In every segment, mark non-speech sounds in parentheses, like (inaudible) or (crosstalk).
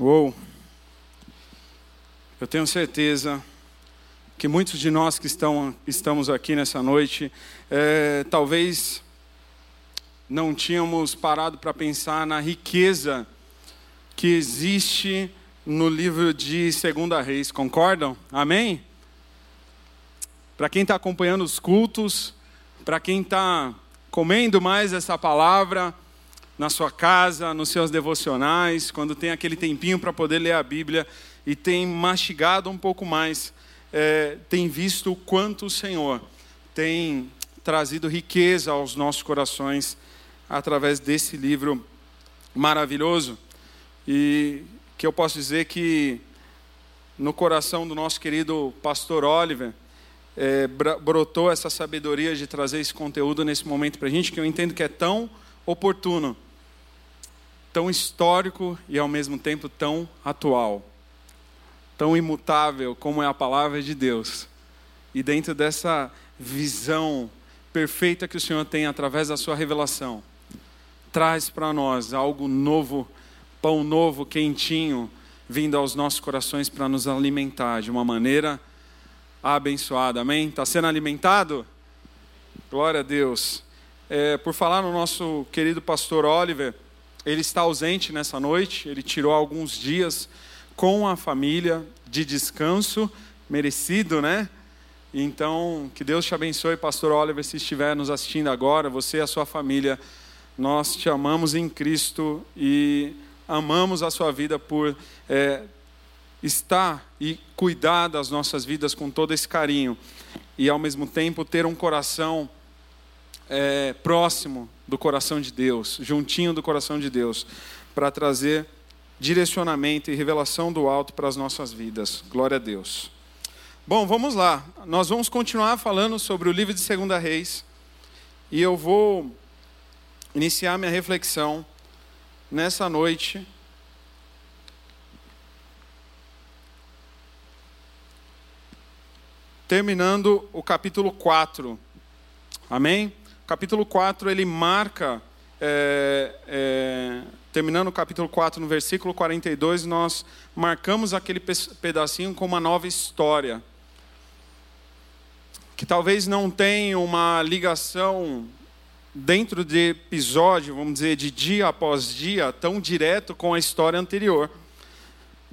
Uou! Eu tenho certeza que muitos de nós que estão, estamos aqui nessa noite, é, talvez não tínhamos parado para pensar na riqueza que existe no livro de Segunda Reis, concordam? Amém? Para quem está acompanhando os cultos, para quem está comendo mais essa palavra na sua casa, nos seus devocionais, quando tem aquele tempinho para poder ler a Bíblia e tem mastigado um pouco mais, é, tem visto o quanto o Senhor tem trazido riqueza aos nossos corações através desse livro maravilhoso. E que eu posso dizer que no coração do nosso querido pastor Oliver, é, brotou essa sabedoria de trazer esse conteúdo nesse momento para a gente, que eu entendo que é tão oportuno, tão histórico e ao mesmo tempo tão atual tão imutável como é a palavra de Deus. E dentro dessa visão perfeita que o Senhor tem através da sua revelação, traz para nós algo novo, pão novo, quentinho, vindo aos nossos corações para nos alimentar de uma maneira abençoada. Amém? Está sendo alimentado? Glória a Deus. É, por falar no nosso querido pastor Oliver, ele está ausente nessa noite, ele tirou alguns dias com a família, de descanso merecido, né? Então, que Deus te abençoe, Pastor Oliver, se estiver nos assistindo agora, você e a sua família. Nós te amamos em Cristo e amamos a sua vida por é, estar e cuidar das nossas vidas com todo esse carinho e, ao mesmo tempo, ter um coração é, próximo do coração de Deus, juntinho do coração de Deus, para trazer direcionamento e revelação do alto para as nossas vidas. Glória a Deus. Bom, vamos lá. Nós vamos continuar falando sobre o livro de Segunda Reis. E eu vou iniciar minha reflexão nessa noite terminando o capítulo 4. Amém? Capítulo 4 ele marca é, é, terminando o capítulo 4, no versículo 42, nós marcamos aquele pedacinho com uma nova história. Que talvez não tenha uma ligação dentro de episódio, vamos dizer, de dia após dia, tão direto com a história anterior.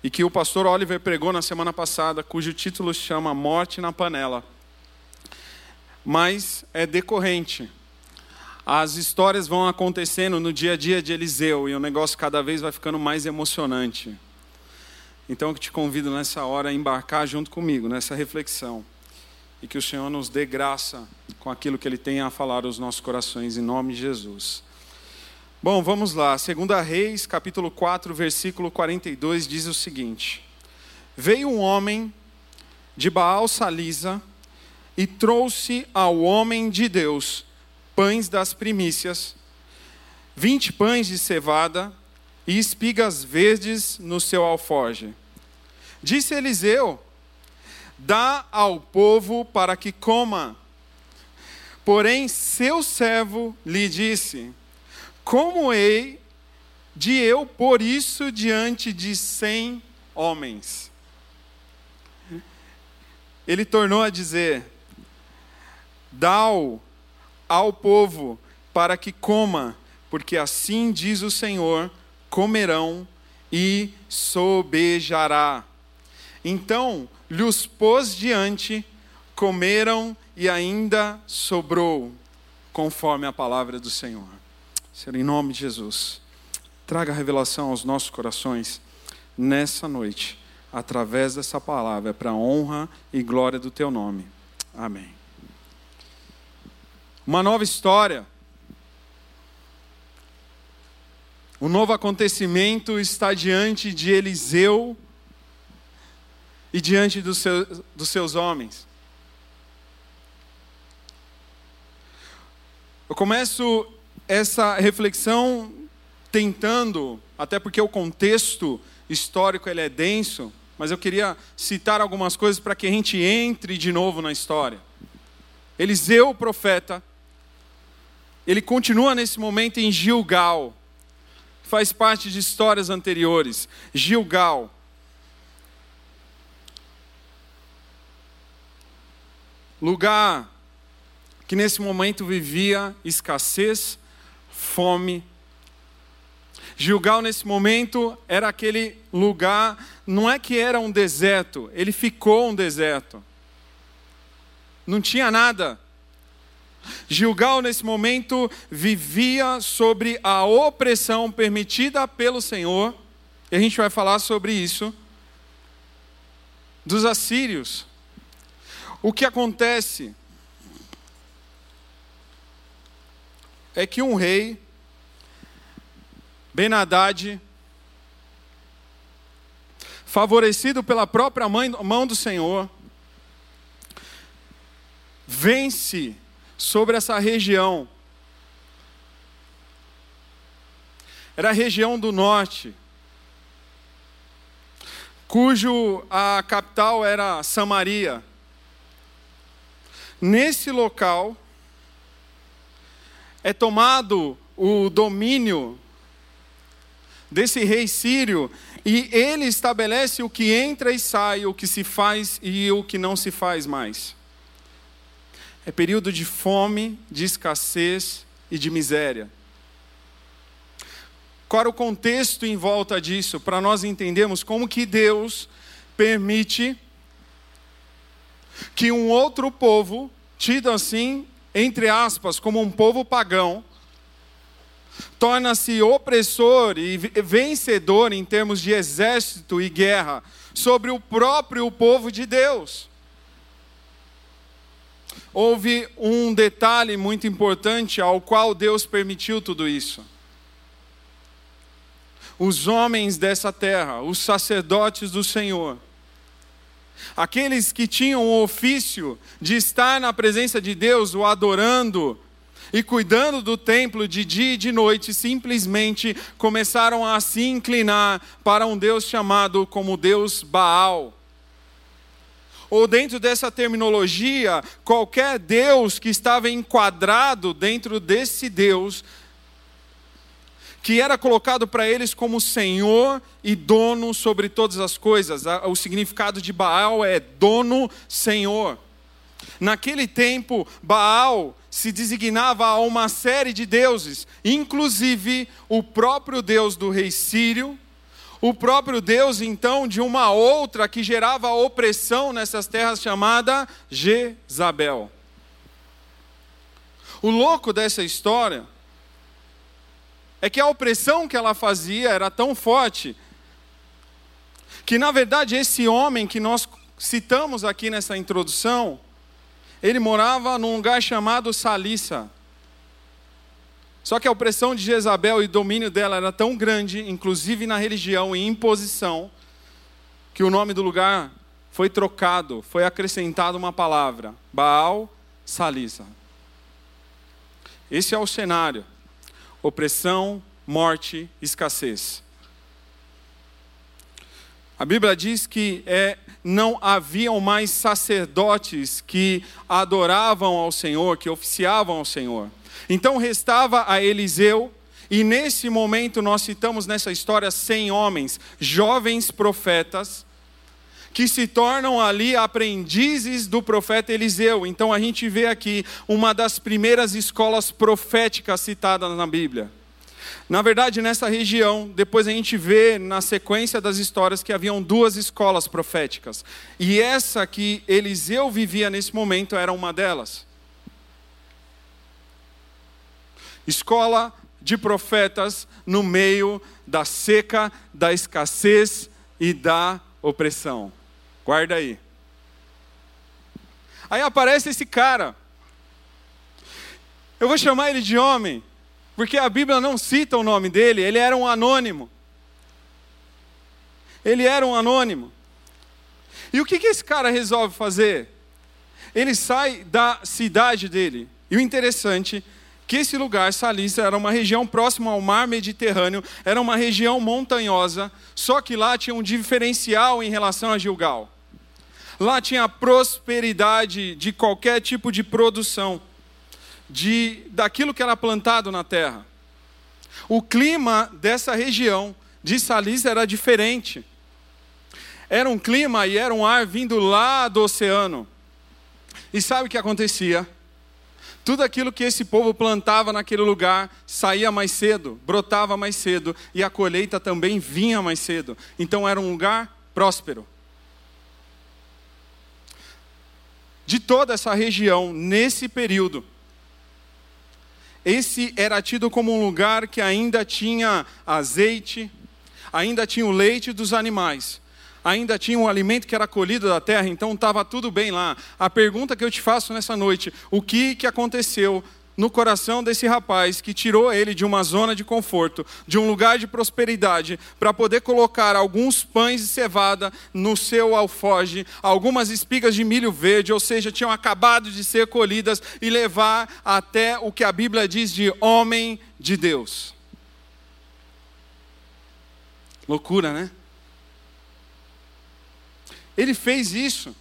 E que o pastor Oliver pregou na semana passada, cujo título chama Morte na Panela. Mas é decorrente as histórias vão acontecendo no dia a dia de Eliseu e o negócio cada vez vai ficando mais emocionante. Então eu te convido nessa hora a embarcar junto comigo nessa reflexão e que o Senhor nos dê graça com aquilo que Ele tem a falar aos nossos corações, em nome de Jesus. Bom, vamos lá. Segunda Reis, capítulo 4, versículo 42, diz o seguinte: Veio um homem de Baal Salisa e trouxe ao homem de Deus pães das primícias, vinte pães de cevada e espigas verdes no seu alforje. Disse Eliseu: Dá ao povo para que coma. Porém, seu servo lhe disse: Como hei de eu pôr isso diante de cem homens? Ele tornou a dizer: Dá-o ao povo para que coma, porque assim diz o Senhor: comerão e sobejará. Então lhes pôs diante, comeram e ainda sobrou, conforme a palavra do Senhor. Senhor, em nome de Jesus, traga revelação aos nossos corações nessa noite, através dessa palavra, para honra e glória do teu nome. Amém uma nova história. Um novo acontecimento está diante de Eliseu e diante dos seus, dos seus homens. Eu começo essa reflexão tentando, até porque o contexto histórico ele é denso, mas eu queria citar algumas coisas para que a gente entre de novo na história. Eliseu, o profeta, ele continua nesse momento em Gilgal, faz parte de histórias anteriores. Gilgal. Lugar que nesse momento vivia escassez, fome. Gilgal, nesse momento, era aquele lugar, não é que era um deserto, ele ficou um deserto. Não tinha nada. Gilgal, nesse momento, vivia sobre a opressão permitida pelo Senhor, e a gente vai falar sobre isso, dos assírios. O que acontece é que um rei, ben favorecido pela própria mão do Senhor, vence sobre essa região. Era a região do norte, cujo a capital era Samaria. Nesse local é tomado o domínio desse rei sírio e ele estabelece o que entra e sai, o que se faz e o que não se faz mais. É período de fome, de escassez e de miséria. Qual era o contexto em volta disso, para nós entendermos como que Deus permite que um outro povo, tido assim, entre aspas, como um povo pagão, torna-se opressor e vencedor em termos de exército e guerra sobre o próprio povo de Deus houve um detalhe muito importante ao qual Deus permitiu tudo isso. Os homens dessa terra, os sacerdotes do Senhor, aqueles que tinham o ofício de estar na presença de Deus, o adorando e cuidando do templo de dia e de noite, simplesmente começaram a se inclinar para um Deus chamado como Deus Baal ou dentro dessa terminologia, qualquer Deus que estava enquadrado dentro desse Deus, que era colocado para eles como Senhor e dono sobre todas as coisas. O significado de Baal é dono, Senhor. Naquele tempo, Baal se designava a uma série de deuses, inclusive o próprio Deus do rei Sírio, o próprio Deus, então, de uma outra que gerava opressão nessas terras, chamada Jezabel. O louco dessa história é que a opressão que ela fazia era tão forte que, na verdade, esse homem que nós citamos aqui nessa introdução, ele morava num lugar chamado Salissa. Só que a opressão de Jezabel e o domínio dela era tão grande, inclusive na religião e imposição, que o nome do lugar foi trocado, foi acrescentado uma palavra: Baal Salisa. Esse é o cenário: opressão, morte, escassez. A Bíblia diz que é, não haviam mais sacerdotes que adoravam ao Senhor, que oficiavam ao Senhor. Então restava a Eliseu, e nesse momento nós citamos nessa história 100 homens, jovens profetas, que se tornam ali aprendizes do profeta Eliseu. Então a gente vê aqui uma das primeiras escolas proféticas citadas na Bíblia. Na verdade, nessa região, depois a gente vê na sequência das histórias que haviam duas escolas proféticas. E essa que Eliseu vivia nesse momento era uma delas. Escola de profetas no meio da seca, da escassez e da opressão. Guarda aí. Aí aparece esse cara. Eu vou chamar ele de homem, porque a Bíblia não cita o nome dele, ele era um anônimo. Ele era um anônimo. E o que, que esse cara resolve fazer? Ele sai da cidade dele. E o interessante que esse lugar, Salícia, era uma região próxima ao mar Mediterrâneo, era uma região montanhosa, só que lá tinha um diferencial em relação a Gilgal. Lá tinha prosperidade de qualquer tipo de produção, de daquilo que era plantado na terra. O clima dessa região de Salisa era diferente. Era um clima e era um ar vindo lá do oceano. E sabe o que acontecia? Tudo aquilo que esse povo plantava naquele lugar saía mais cedo, brotava mais cedo, e a colheita também vinha mais cedo. Então era um lugar próspero. De toda essa região, nesse período, esse era tido como um lugar que ainda tinha azeite, ainda tinha o leite dos animais, ainda tinha um alimento que era colhido da terra, então estava tudo bem lá. A pergunta que eu te faço nessa noite: o que, que aconteceu no coração desse rapaz que tirou ele de uma zona de conforto, de um lugar de prosperidade, para poder colocar alguns pães de cevada no seu alfoge, algumas espigas de milho verde, ou seja, tinham acabado de ser colhidas, e levar até o que a Bíblia diz de homem de Deus. Loucura, né? Ele fez isso.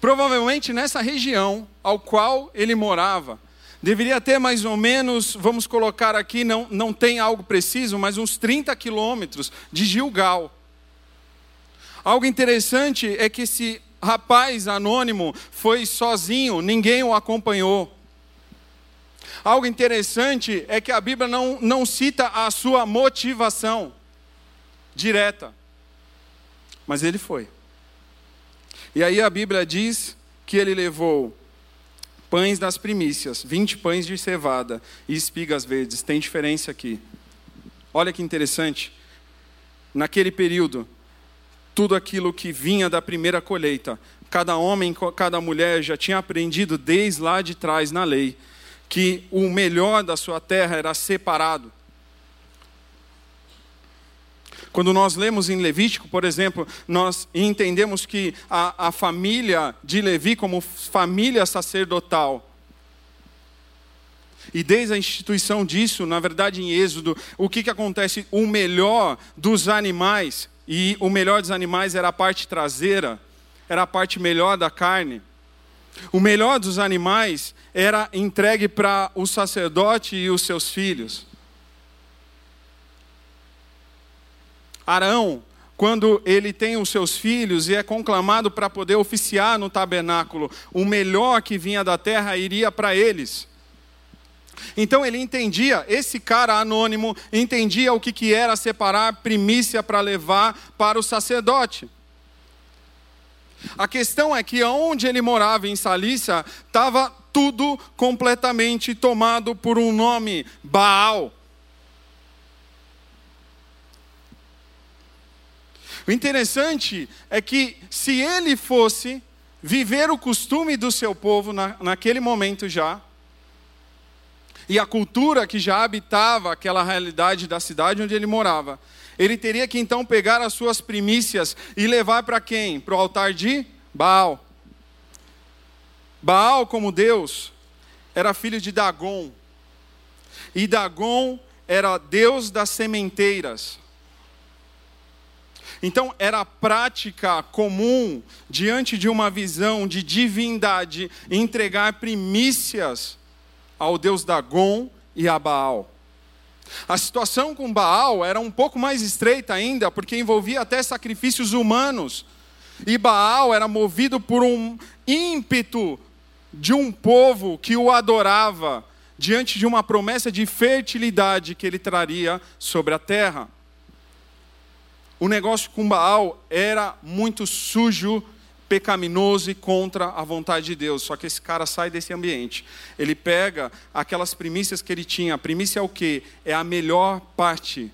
Provavelmente nessa região ao qual ele morava, Deveria ter mais ou menos, vamos colocar aqui, não, não tem algo preciso, mas uns 30 quilômetros de Gilgal. Algo interessante é que esse rapaz anônimo foi sozinho, ninguém o acompanhou. Algo interessante é que a Bíblia não, não cita a sua motivação direta, mas ele foi. E aí a Bíblia diz que ele levou pães das primícias, 20 pães de cevada e espigas verdes. Tem diferença aqui. Olha que interessante. Naquele período, tudo aquilo que vinha da primeira colheita, cada homem, cada mulher já tinha aprendido desde lá de trás na lei que o melhor da sua terra era separado. Quando nós lemos em Levítico, por exemplo, nós entendemos que a, a família de Levi, como família sacerdotal, e desde a instituição disso, na verdade, em Êxodo, o que, que acontece? O melhor dos animais, e o melhor dos animais era a parte traseira, era a parte melhor da carne. O melhor dos animais era entregue para o sacerdote e os seus filhos. Arão, quando ele tem os seus filhos e é conclamado para poder oficiar no tabernáculo, o melhor que vinha da terra iria para eles. Então ele entendia, esse cara anônimo entendia o que, que era separar primícia para levar para o sacerdote. A questão é que onde ele morava em Salícia, estava tudo completamente tomado por um nome, Baal. O interessante é que se ele fosse viver o costume do seu povo na, naquele momento já, e a cultura que já habitava aquela realidade da cidade onde ele morava, ele teria que então pegar as suas primícias e levar para quem? Para o altar de Baal. Baal, como Deus, era filho de Dagon. E Dagon era Deus das sementeiras. Então, era prática comum, diante de uma visão de divindade, entregar primícias ao deus Dagon e a Baal. A situação com Baal era um pouco mais estreita ainda, porque envolvia até sacrifícios humanos. E Baal era movido por um ímpeto de um povo que o adorava, diante de uma promessa de fertilidade que ele traria sobre a terra o negócio com Baal era muito sujo, pecaminoso e contra a vontade de Deus. Só que esse cara sai desse ambiente. Ele pega aquelas primícias que ele tinha. A primícia é o quê? É a melhor parte.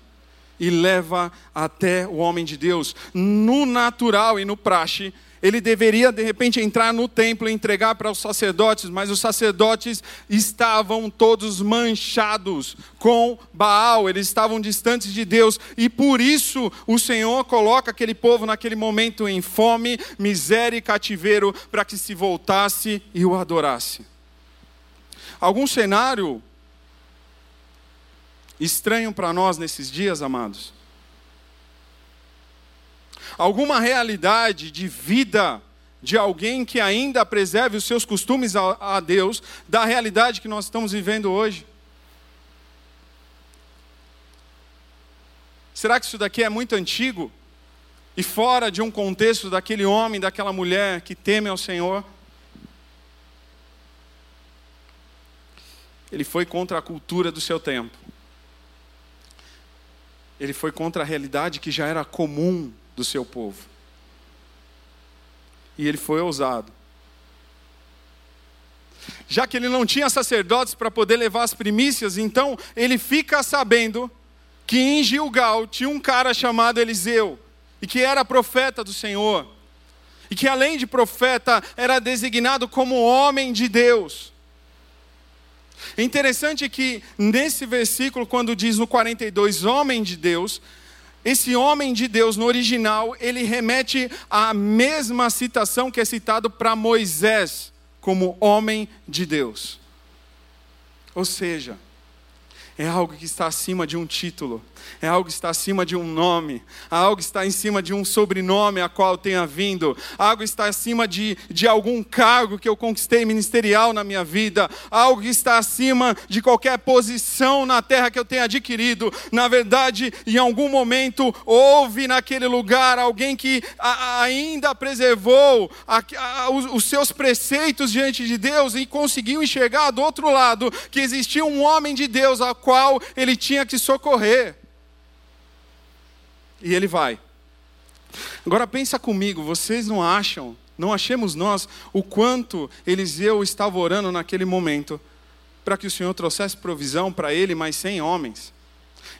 E leva até o homem de Deus. No natural e no praxe, ele deveria de repente entrar no templo e entregar para os sacerdotes, mas os sacerdotes estavam todos manchados com Baal, eles estavam distantes de Deus, e por isso o Senhor coloca aquele povo naquele momento em fome, miséria e cativeiro, para que se voltasse e o adorasse. Algum cenário estranho para nós nesses dias, amados? Alguma realidade de vida de alguém que ainda preserve os seus costumes a, a Deus, da realidade que nós estamos vivendo hoje. será que isso daqui é muito antigo? E fora de um contexto daquele homem, daquela mulher que teme ao Senhor? Ele foi contra a cultura do seu tempo. Ele foi contra a realidade que já era comum do seu povo. E ele foi ousado. Já que ele não tinha sacerdotes para poder levar as primícias, então ele fica sabendo que em Gilgal tinha um cara chamado Eliseu, e que era profeta do Senhor, e que além de profeta, era designado como homem de Deus. É interessante que nesse versículo, quando diz no 42, homem de Deus, esse homem de Deus no original, ele remete à mesma citação que é citado para Moisés como homem de Deus. Ou seja, é algo que está acima de um título, é algo que está acima de um nome, algo que está em cima de um sobrenome a qual tenha vindo, algo que está acima de, de algum cargo que eu conquistei ministerial na minha vida, algo que está acima de qualquer posição na terra que eu tenha adquirido. Na verdade, em algum momento houve naquele lugar alguém que a, ainda preservou a, a, os, os seus preceitos diante de Deus e conseguiu enxergar do outro lado que existia um homem de Deus a qual ele tinha que socorrer. E ele vai. Agora pensa comigo, vocês não acham, não achemos nós o quanto Eliseu estava orando naquele momento para que o Senhor trouxesse provisão para ele, mas sem homens.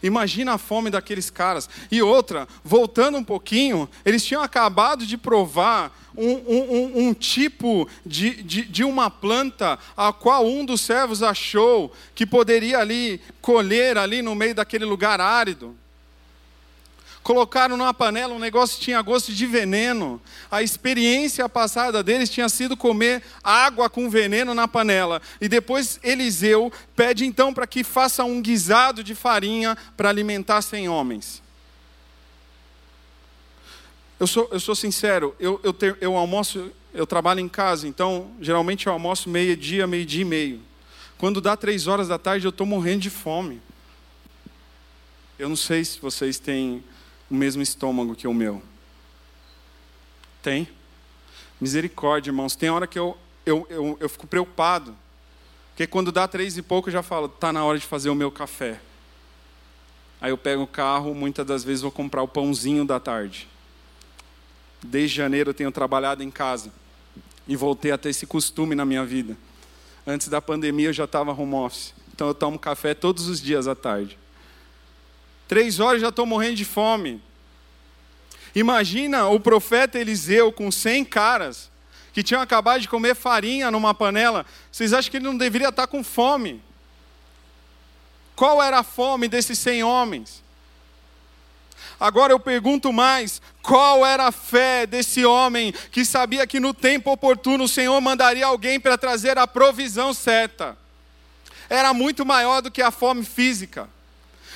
Imagina a fome daqueles caras. E outra, voltando um pouquinho, eles tinham acabado de provar um, um, um tipo de, de, de, uma planta a qual um dos servos achou que poderia ali colher ali no meio daquele lugar árido colocaram numa panela um negócio que tinha gosto de veneno. A experiência passada deles tinha sido comer água com veneno na panela. E depois Eliseu pede então para que faça um guisado de farinha para alimentar cem homens. Eu sou, eu sou sincero, eu, eu, ter, eu almoço, eu trabalho em casa, então geralmente eu almoço meio-dia, meio-dia e meio. Quando dá três horas da tarde, eu estou morrendo de fome. Eu não sei se vocês têm o mesmo estômago que o meu? Tem? Misericórdia, irmãos. Tem hora que eu, eu, eu, eu fico preocupado. Porque quando dá três e pouco, eu já falo, está na hora de fazer o meu café. Aí eu pego o carro, muitas das vezes vou comprar o pãozinho da tarde. Desde janeiro eu tenho trabalhado em casa. E voltei a ter esse costume na minha vida. Antes da pandemia eu já estava home office. Então eu tomo café todos os dias à tarde. Três horas já estou morrendo de fome. Imagina o profeta Eliseu com cem caras que tinham acabado de comer farinha numa panela. Vocês acham que ele não deveria estar com fome? Qual era a fome desses cem homens? Agora eu pergunto mais: qual era a fé desse homem que sabia que no tempo oportuno o Senhor mandaria alguém para trazer a provisão certa? Era muito maior do que a fome física.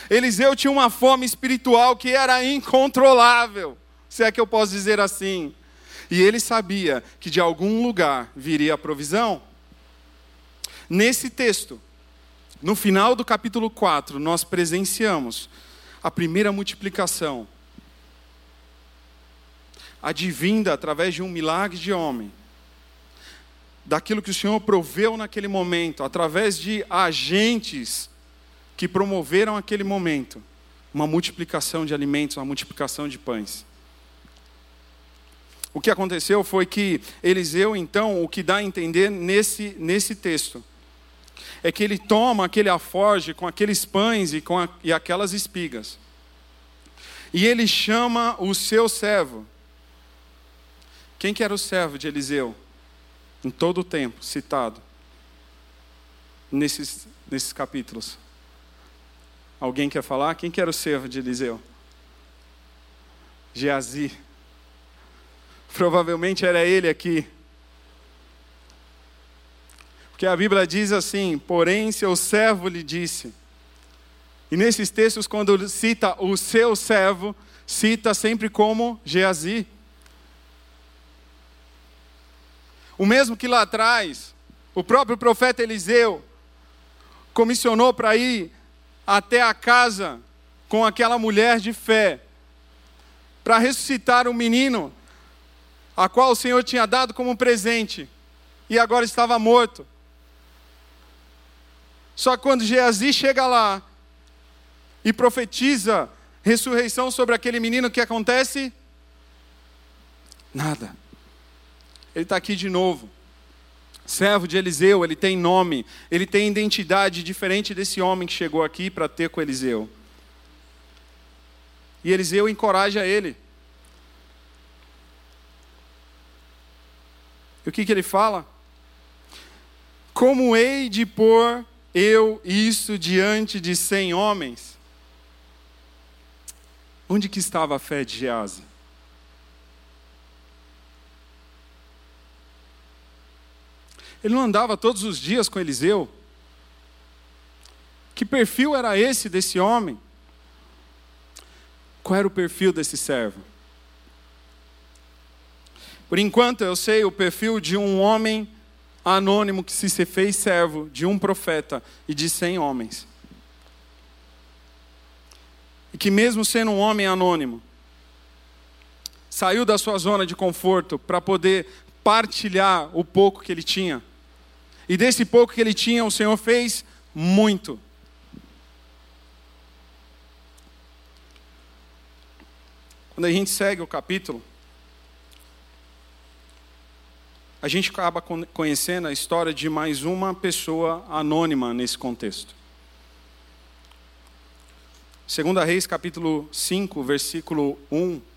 Eliseu tinha uma fome espiritual que era incontrolável, se é que eu posso dizer assim. E ele sabia que de algum lugar viria a provisão. Nesse texto, no final do capítulo 4, nós presenciamos a primeira multiplicação. Advinda através de um milagre de homem. Daquilo que o Senhor proveu naquele momento, através de agentes que promoveram aquele momento uma multiplicação de alimentos, uma multiplicação de pães. O que aconteceu foi que Eliseu, então, o que dá a entender nesse, nesse texto, é que ele toma aquele aforge com aqueles pães e, com a, e aquelas espigas, e ele chama o seu servo. Quem que era o servo de Eliseu? Em todo o tempo citado nesses, nesses capítulos. Alguém quer falar? Quem que era o servo de Eliseu? Geazi. Provavelmente era ele aqui. Porque a Bíblia diz assim: porém, seu servo lhe disse. E nesses textos, quando cita o seu servo, cita sempre como Geazi. O mesmo que lá atrás, o próprio profeta Eliseu comissionou para ir até a casa com aquela mulher de fé para ressuscitar um menino a qual o Senhor tinha dado como presente e agora estava morto. Só que quando Geazi chega lá e profetiza ressurreição sobre aquele menino, o que acontece? Nada. Ele está aqui de novo. Servo de Eliseu, ele tem nome, ele tem identidade diferente desse homem que chegou aqui para ter com Eliseu. E Eliseu encoraja ele. E o que, que ele fala? Como hei de pôr eu isso diante de cem homens? Onde que estava a fé de Geasa? Ele não andava todos os dias com Eliseu? Que perfil era esse desse homem? Qual era o perfil desse servo? Por enquanto eu sei o perfil de um homem anônimo que se fez servo de um profeta e de cem homens. E que mesmo sendo um homem anônimo, saiu da sua zona de conforto para poder partilhar o pouco que ele tinha. E desse pouco que ele tinha, o Senhor fez muito. Quando a gente segue o capítulo, a gente acaba conhecendo a história de mais uma pessoa anônima nesse contexto. Segunda Reis, capítulo 5, versículo 1.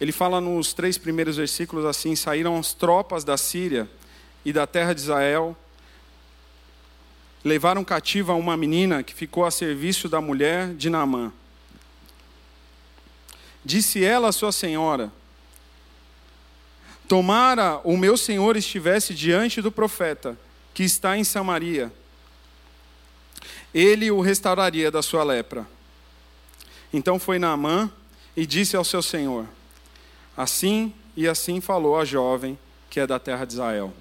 Ele fala nos três primeiros versículos assim: Saíram as tropas da Síria e da terra de Israel, levaram cativa uma menina que ficou a serviço da mulher de Naamã. Disse ela à sua senhora: Tomara o meu senhor estivesse diante do profeta, que está em Samaria, ele o restauraria da sua lepra. Então foi Naamã e disse ao seu senhor: Assim e assim falou a jovem que é da terra de Israel.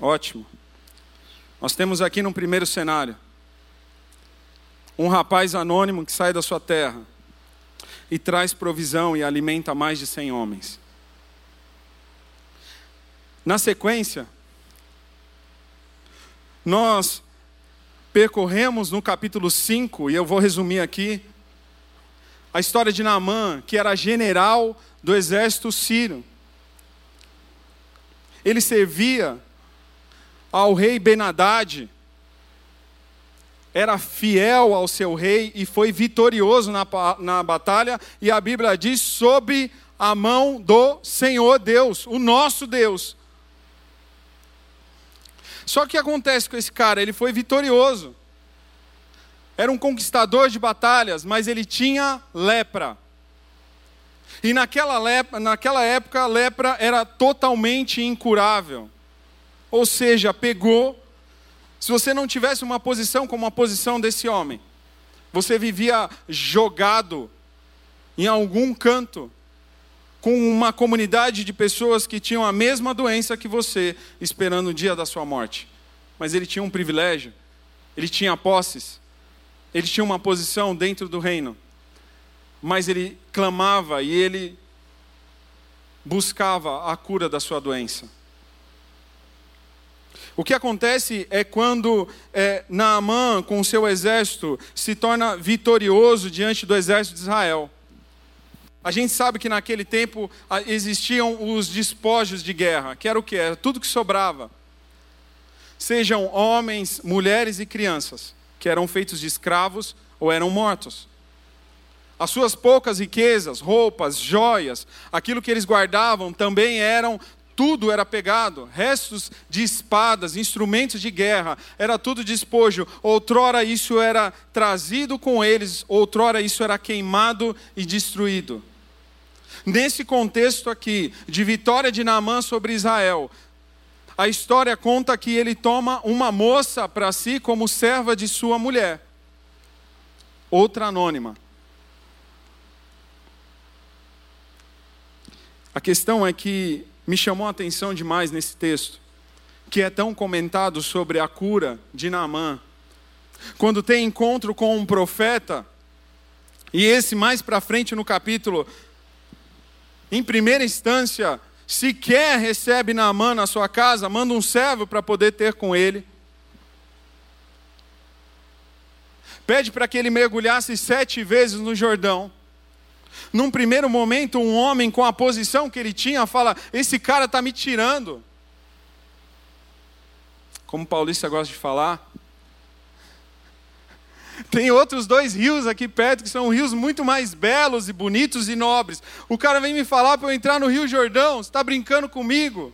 Ótimo. Nós temos aqui no primeiro cenário um rapaz anônimo que sai da sua terra e traz provisão e alimenta mais de cem homens. Na sequência, nós percorremos no capítulo 5, e eu vou resumir aqui, a história de Naamã, que era general do exército sírio. Ele servia ao rei Benadad, era fiel ao seu rei e foi vitorioso na, na batalha, e a Bíblia diz: sob a mão do Senhor Deus, o nosso Deus. Só que acontece com esse cara? Ele foi vitorioso. Era um conquistador de batalhas, mas ele tinha lepra. E naquela, lepra, naquela época a lepra era totalmente incurável. Ou seja, pegou, se você não tivesse uma posição como a posição desse homem, você vivia jogado em algum canto, com uma comunidade de pessoas que tinham a mesma doença que você, esperando o dia da sua morte. Mas ele tinha um privilégio, ele tinha posses, ele tinha uma posição dentro do reino. Mas ele clamava e ele buscava a cura da sua doença. O que acontece é quando é, Naamã, com seu exército, se torna vitorioso diante do exército de Israel. A gente sabe que naquele tempo existiam os despojos de guerra, que era o que? Era tudo que sobrava. Sejam homens, mulheres e crianças, que eram feitos de escravos ou eram mortos. As suas poucas riquezas, roupas, joias, aquilo que eles guardavam também eram tudo era pegado, restos de espadas, instrumentos de guerra, era tudo despojo. Outrora isso era trazido com eles, outrora isso era queimado e destruído. Nesse contexto aqui, de vitória de Naamã sobre Israel, a história conta que ele toma uma moça para si como serva de sua mulher, outra anônima. A questão é que me chamou a atenção demais nesse texto que é tão comentado sobre a cura de Naamã. Quando tem encontro com um profeta, e esse mais para frente no capítulo, em primeira instância, sequer recebe Naamã na sua casa, manda um servo para poder ter com ele. Pede para que ele mergulhasse sete vezes no Jordão. Num primeiro momento, um homem com a posição que ele tinha fala: Esse cara está me tirando. Como o paulista gosta de falar. Tem outros dois rios aqui perto que são rios muito mais belos e bonitos e nobres. O cara vem me falar para eu entrar no Rio Jordão. Está brincando comigo?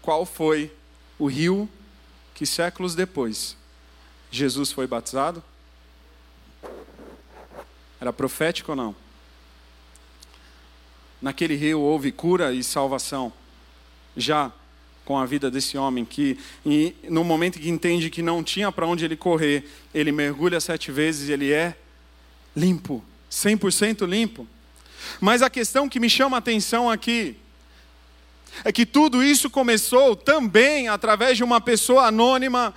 Qual foi o rio que séculos depois Jesus foi batizado? Era profético ou não? Naquele rio houve cura e salvação. Já com a vida desse homem que, no momento que entende que não tinha para onde ele correr, ele mergulha sete vezes e ele é limpo, 100% limpo. Mas a questão que me chama a atenção aqui é que tudo isso começou também através de uma pessoa anônima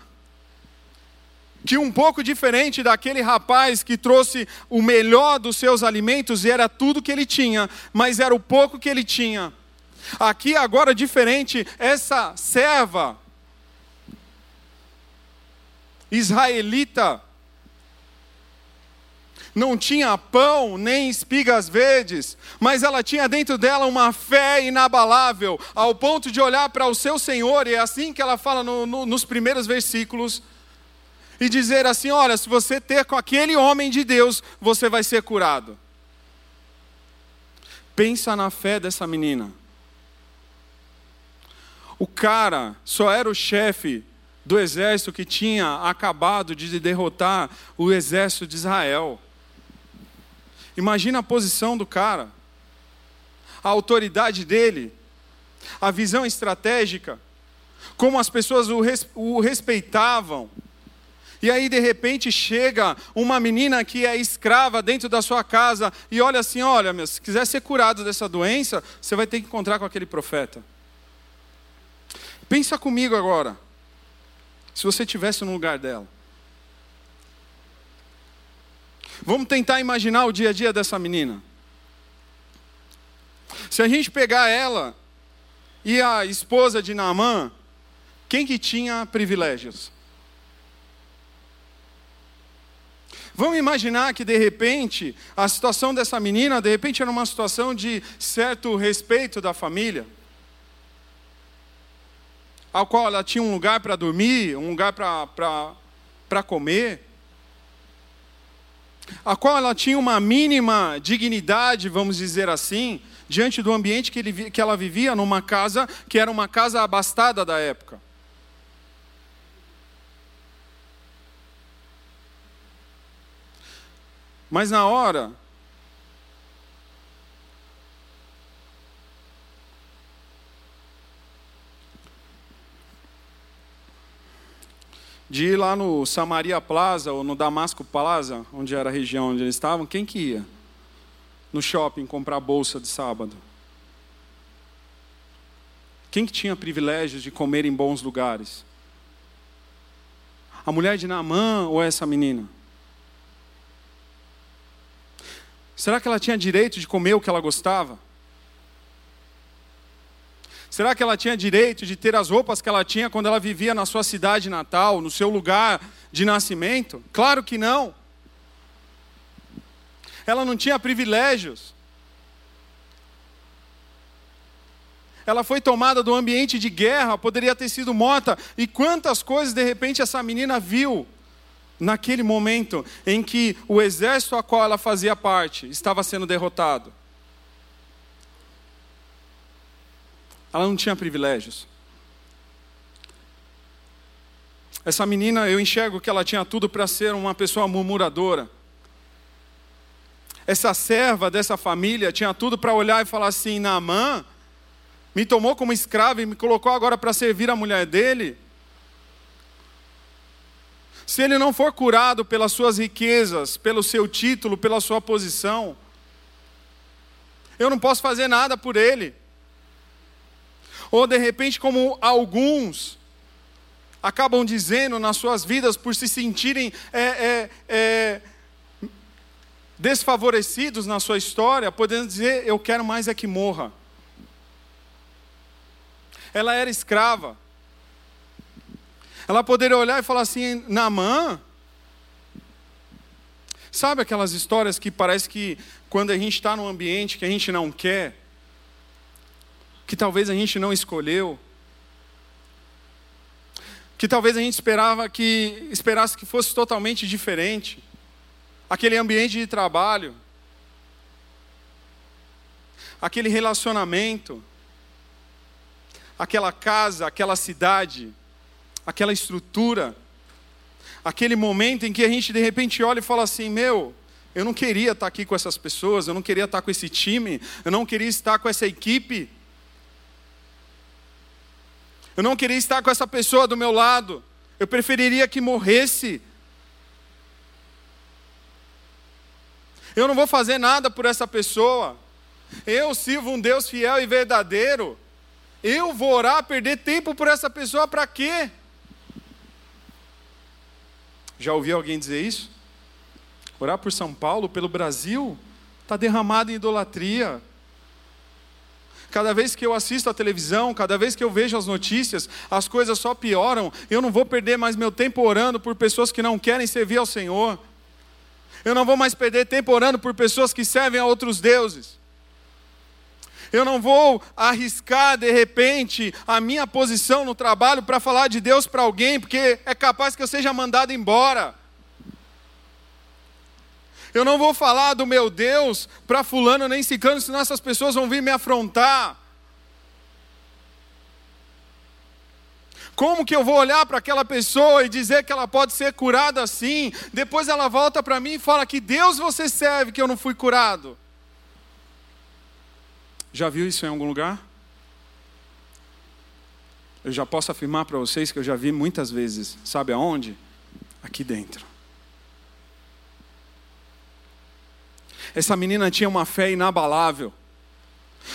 que um pouco diferente daquele rapaz que trouxe o melhor dos seus alimentos e era tudo que ele tinha, mas era o pouco que ele tinha. Aqui agora diferente, essa serva israelita não tinha pão nem espigas verdes, mas ela tinha dentro dela uma fé inabalável, ao ponto de olhar para o seu Senhor, e é assim que ela fala no, no, nos primeiros versículos e dizer assim: olha, se você ter com aquele homem de Deus, você vai ser curado. Pensa na fé dessa menina. O cara só era o chefe do exército que tinha acabado de derrotar o exército de Israel. Imagina a posição do cara, a autoridade dele, a visão estratégica, como as pessoas o, respeitavam. E aí, de repente, chega uma menina que é escrava dentro da sua casa e olha assim: olha, meu, se quiser ser curado dessa doença, você vai ter que encontrar com aquele profeta. Pensa comigo agora. Se você estivesse no lugar dela. Vamos tentar imaginar o dia a dia dessa menina. Se a gente pegar ela e a esposa de Naamã, quem que tinha privilégios? Vamos imaginar que de repente a situação dessa menina, de repente era uma situação de certo respeito da família, ao qual ela tinha um lugar para dormir, um lugar para comer, a qual ela tinha uma mínima dignidade, vamos dizer assim, diante do ambiente que, ele, que ela vivia numa casa que era uma casa abastada da época. Mas na hora de ir lá no Samaria Plaza ou no Damasco Plaza, onde era a região onde eles estavam, quem que ia? No shopping comprar bolsa de sábado. Quem que tinha privilégios de comer em bons lugares? A mulher de Naamã ou essa menina? Será que ela tinha direito de comer o que ela gostava? Será que ela tinha direito de ter as roupas que ela tinha quando ela vivia na sua cidade natal, no seu lugar de nascimento? Claro que não. Ela não tinha privilégios. Ela foi tomada do ambiente de guerra, poderia ter sido morta. E quantas coisas de repente essa menina viu naquele momento em que o exército a qual ela fazia parte estava sendo derrotado. Ela não tinha privilégios. Essa menina, eu enxergo que ela tinha tudo para ser uma pessoa murmuradora. Essa serva dessa família tinha tudo para olhar e falar assim: Naamã me tomou como escravo e me colocou agora para servir a mulher dele. Se ele não for curado pelas suas riquezas, pelo seu título, pela sua posição, eu não posso fazer nada por ele. Ou de repente, como alguns acabam dizendo nas suas vidas por se sentirem é, é, é, desfavorecidos na sua história, podendo dizer: Eu quero mais é que morra. Ela era escrava. Ela poderia olhar e falar assim: Namã. Sabe aquelas histórias que parece que quando a gente está num ambiente que a gente não quer, que talvez a gente não escolheu, que talvez a gente esperava que esperasse que fosse totalmente diferente, aquele ambiente de trabalho, aquele relacionamento, aquela casa, aquela cidade, aquela estrutura, aquele momento em que a gente de repente olha e fala assim: meu, eu não queria estar aqui com essas pessoas, eu não queria estar com esse time, eu não queria estar com essa equipe, eu não queria estar com essa pessoa do meu lado, eu preferiria que morresse. Eu não vou fazer nada por essa pessoa. Eu sirvo um Deus fiel e verdadeiro. Eu vou orar, perder tempo por essa pessoa para quê? Já ouviu alguém dizer isso? Orar por São Paulo, pelo Brasil, está derramado em idolatria. Cada vez que eu assisto a televisão, cada vez que eu vejo as notícias, as coisas só pioram. Eu não vou perder mais meu tempo orando por pessoas que não querem servir ao Senhor. Eu não vou mais perder tempo orando por pessoas que servem a outros deuses. Eu não vou arriscar de repente a minha posição no trabalho para falar de Deus para alguém, porque é capaz que eu seja mandado embora. Eu não vou falar do meu Deus para fulano nem ciclano, senão essas pessoas vão vir me afrontar. Como que eu vou olhar para aquela pessoa e dizer que ela pode ser curada assim? Depois ela volta para mim e fala que Deus você serve que eu não fui curado. Já viu isso em algum lugar? Eu já posso afirmar para vocês que eu já vi muitas vezes. Sabe aonde? Aqui dentro. Essa menina tinha uma fé inabalável.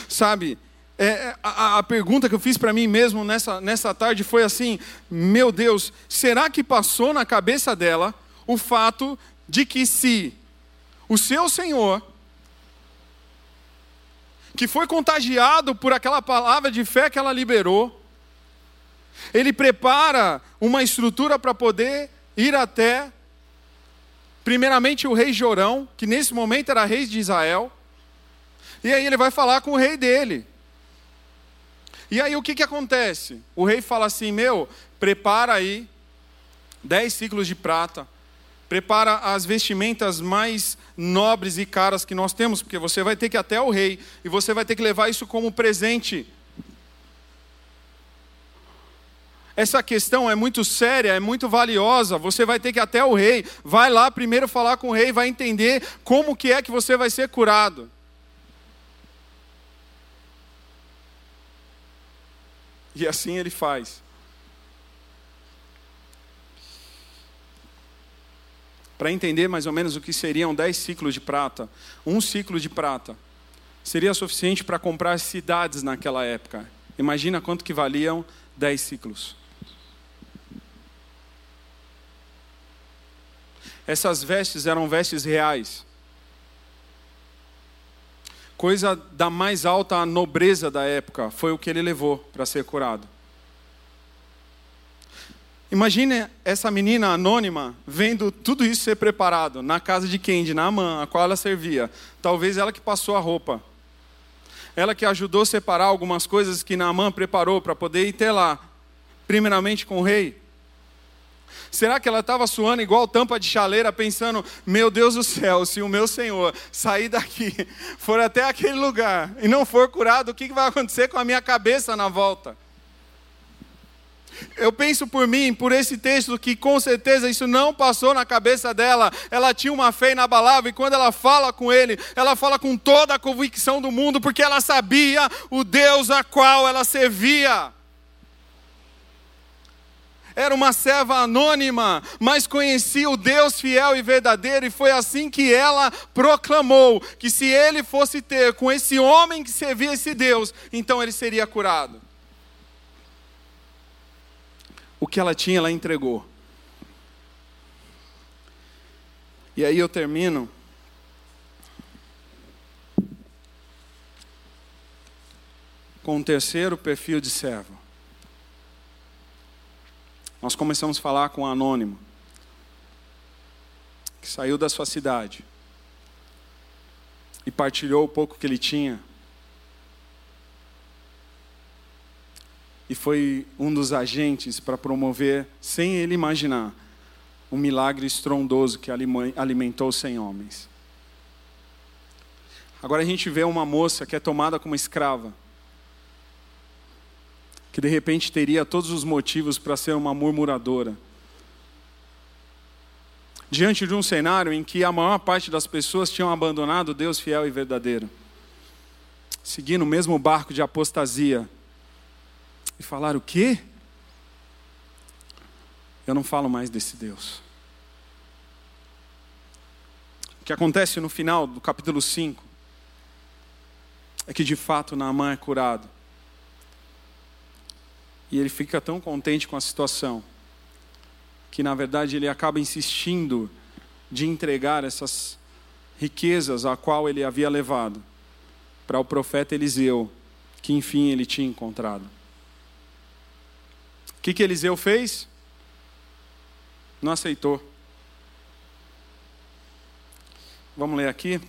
Sabe, é, é, a, a, pergunta que eu fiz para mim mesmo nessa, nessa tarde foi assim: meu Deus, será que passou na cabeça dela o fato de que se o seu Senhor, que foi contagiado por aquela palavra de fé que ela liberou, ele prepara uma estrutura para poder ir até, primeiramente, o rei Jorão, que nesse momento era rei de Israel, e aí ele vai falar com o rei dele. E aí o que, que acontece? O rei fala assim: Meu, prepara aí dez ciclos de prata, prepara as vestimentas mais nobres e caras que nós temos, porque você vai ter que ir até o rei e você vai ter que levar isso como presente. Essa questão é muito séria, é muito valiosa. Você vai ter que até o rei. Vai lá primeiro falar com o rei, vai entender como que é que você vai ser curado. E assim ele faz. Para entender mais ou menos o que seriam dez ciclos de prata, um ciclo de prata seria suficiente para comprar cidades naquela época. Imagina quanto que valiam dez ciclos. Essas vestes eram vestes reais coisa da mais alta nobreza da época, foi o que ele levou para ser curado. Imagine essa menina anônima vendo tudo isso ser preparado na casa de quem? De Naamã, a qual ela servia. Talvez ela que passou a roupa. Ela que ajudou a separar algumas coisas que Naamã preparou para poder ir até lá. Primeiramente com o rei. Será que ela estava suando igual tampa de chaleira, pensando: meu Deus do céu, se o meu Senhor sair daqui, (laughs) for até aquele lugar e não for curado, o que vai acontecer com a minha cabeça na volta? Eu penso por mim, por esse texto, que com certeza isso não passou na cabeça dela. Ela tinha uma fé inabalável e quando ela fala com ele, ela fala com toda a convicção do mundo, porque ela sabia o Deus a qual ela servia era uma serva anônima, mas conhecia o Deus fiel e verdadeiro, e foi assim que ela proclamou que se ele fosse ter com esse homem que servia esse Deus, então ele seria curado. o que ela tinha, ela entregou. E aí eu termino. Com um terceiro perfil de servo. Nós começamos a falar com um anônimo, que saiu da sua cidade e partilhou o pouco que ele tinha. E foi um dos agentes para promover, sem ele imaginar, um milagre estrondoso que alimentou cem homens. Agora a gente vê uma moça que é tomada como escrava, que de repente teria todos os motivos para ser uma murmuradora. Diante de um cenário em que a maior parte das pessoas tinham abandonado Deus fiel e verdadeiro, seguindo o mesmo barco de apostasia, e falar o quê? eu não falo mais desse Deus. O que acontece no final do capítulo 5 é que de fato Naamã é curado. E ele fica tão contente com a situação que na verdade ele acaba insistindo de entregar essas riquezas a qual ele havia levado para o profeta Eliseu, que enfim ele tinha encontrado. O que, que Eliseu fez? Não aceitou. Vamos ler aqui.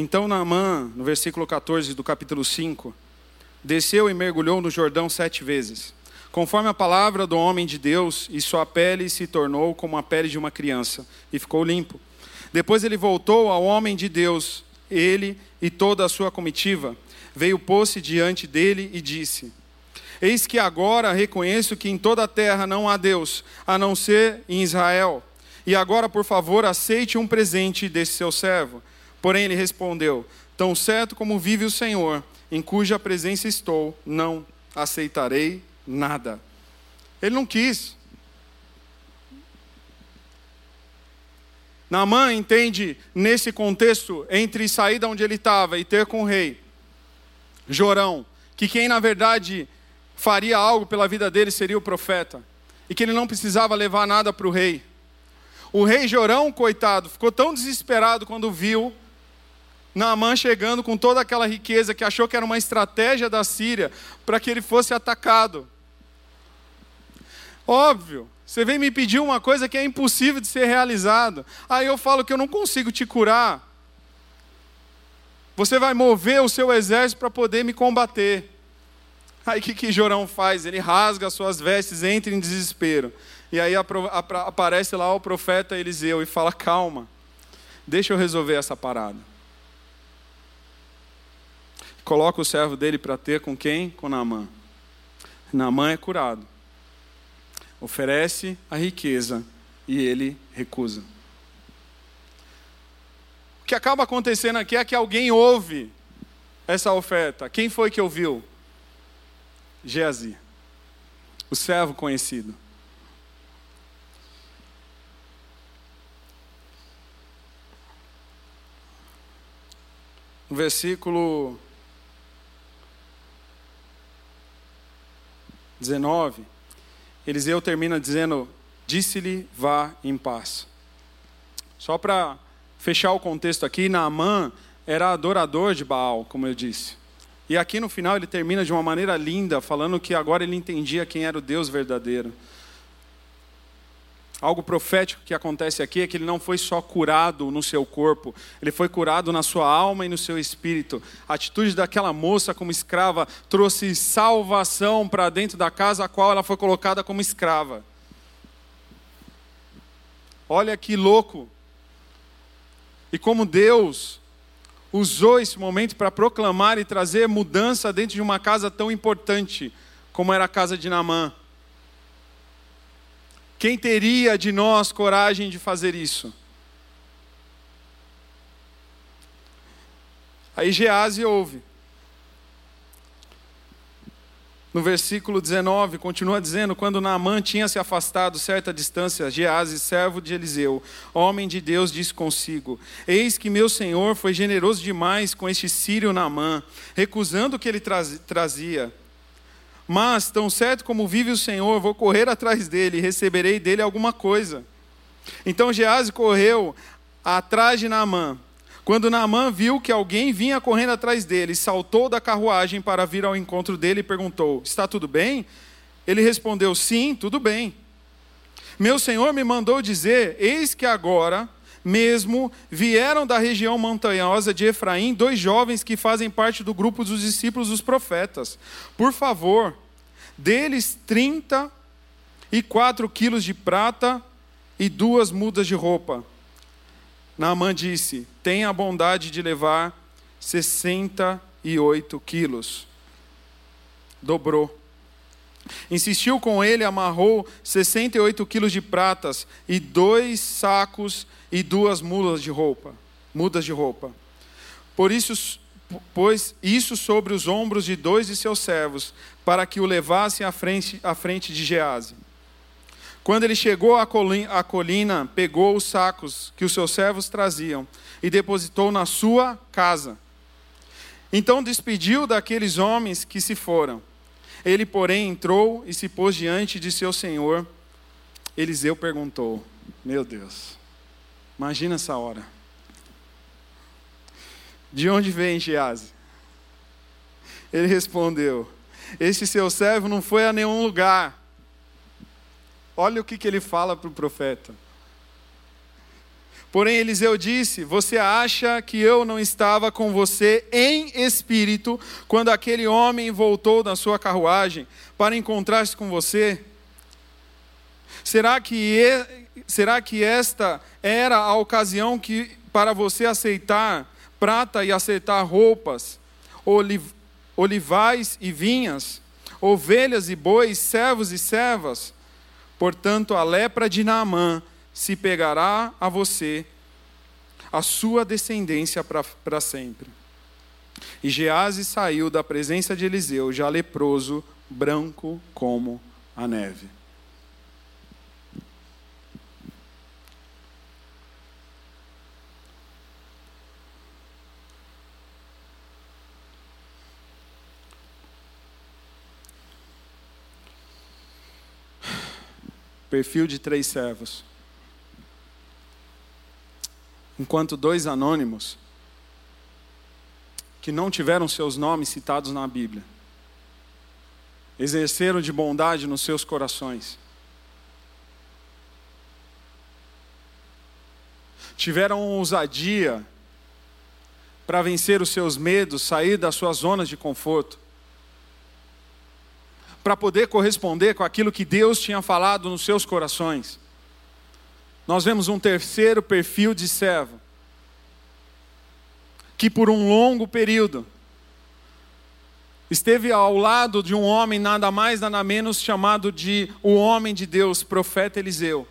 Então Naamã, no versículo 14 do capítulo 5, desceu e mergulhou no Jordão sete vezes, conforme a palavra do homem de Deus, e sua pele se tornou como a pele de uma criança, e ficou limpo. Depois ele voltou ao homem de Deus, ele e toda a sua comitiva, veio pôr-se diante dele e disse: Eis que agora reconheço que em toda a terra não há Deus, a não ser em Israel. E agora, por favor, aceite um presente desse seu servo Porém ele respondeu: Tão certo como vive o Senhor, em cuja presença estou, não aceitarei nada. Ele não quis. Naamã entende nesse contexto entre sair de onde ele estava e ter com o rei Jorão, que quem na verdade faria algo pela vida dele seria o profeta, e que ele não precisava levar nada para o rei. O rei Jorão, coitado, ficou tão desesperado quando viu Naamã chegando com toda aquela riqueza que achou que era uma estratégia da Síria para que ele fosse atacado. Óbvio, você vem me pedir uma coisa que é impossível de ser realizado. Aí eu falo que eu não consigo te curar. Você vai mover o seu exército para poder me combater. Aí o que, que Jorão faz? Ele rasga as suas vestes, entra em desespero. E aí aparece lá o profeta Eliseu e fala: Calma, deixa eu resolver essa parada coloca o servo dele para ter com quem? Com Naamã. Naamã é curado. Oferece a riqueza e ele recusa. O que acaba acontecendo aqui é que alguém ouve essa oferta. Quem foi que ouviu? Geazi, o servo conhecido. No versículo 19, Eliseu termina dizendo: Disse-lhe, vá em paz. Só para fechar o contexto aqui, Naamã era adorador de Baal, como eu disse. E aqui no final ele termina de uma maneira linda, falando que agora ele entendia quem era o Deus verdadeiro. Algo profético que acontece aqui é que ele não foi só curado no seu corpo, ele foi curado na sua alma e no seu espírito. A atitude daquela moça como escrava trouxe salvação para dentro da casa a qual ela foi colocada como escrava. Olha que louco! E como Deus usou esse momento para proclamar e trazer mudança dentro de uma casa tão importante como era a casa de Naamã. Quem teria de nós coragem de fazer isso? Aí Gease ouve. No versículo 19, continua dizendo: Quando Naamã tinha se afastado certa distância, Gease, servo de Eliseu, homem de Deus, disse consigo: Eis que meu senhor foi generoso demais com este sírio Naamã, recusando o que ele trazia. Mas, tão certo como vive o Senhor, vou correr atrás dele e receberei dele alguma coisa. Então Gease correu atrás de Naamã. Quando Naamã viu que alguém vinha correndo atrás dele, saltou da carruagem para vir ao encontro dele e perguntou: Está tudo bem? Ele respondeu: Sim, tudo bem. Meu senhor me mandou dizer: Eis que agora mesmo vieram da região montanhosa de Efraim dois jovens que fazem parte do grupo dos discípulos dos profetas. Por favor, deles trinta e quatro quilos de prata e duas mudas de roupa Naamã disse: Tenha a bondade de levar 68 quilos. Dobrou. Insistiu com ele, amarrou 68 quilos de pratas e dois sacos e duas mulas de roupa, mudas de roupa. Por isso, pois isso sobre os ombros de dois de seus servos, para que o levassem à frente, à frente de Gease. Quando ele chegou à colina, pegou os sacos que os seus servos traziam e depositou na sua casa. Então despediu daqueles homens que se foram. Ele, porém, entrou e se pôs diante de seu senhor. Eliseu perguntou: Meu Deus, imagina essa hora. De onde vem Gease? Ele respondeu: Este seu servo não foi a nenhum lugar Olha o que, que ele fala para o profeta. Porém, Eliseu disse: Você acha que eu não estava com você em espírito quando aquele homem voltou da sua carruagem para encontrar-se com você? Será que, será que esta era a ocasião que, para você aceitar prata e aceitar roupas, oliv, olivais e vinhas, ovelhas e bois, servos e servas? Portanto, a lepra de Naamã se pegará a você, a sua descendência para sempre. E Gease saiu da presença de Eliseu, já leproso, branco como a neve. Perfil de três servos. Enquanto dois anônimos, que não tiveram seus nomes citados na Bíblia, exerceram de bondade nos seus corações. Tiveram ousadia para vencer os seus medos, sair das suas zonas de conforto para poder corresponder com aquilo que Deus tinha falado nos seus corações. Nós vemos um terceiro perfil de servo, que por um longo período esteve ao lado de um homem nada mais, nada menos chamado de o homem de Deus, profeta Eliseu.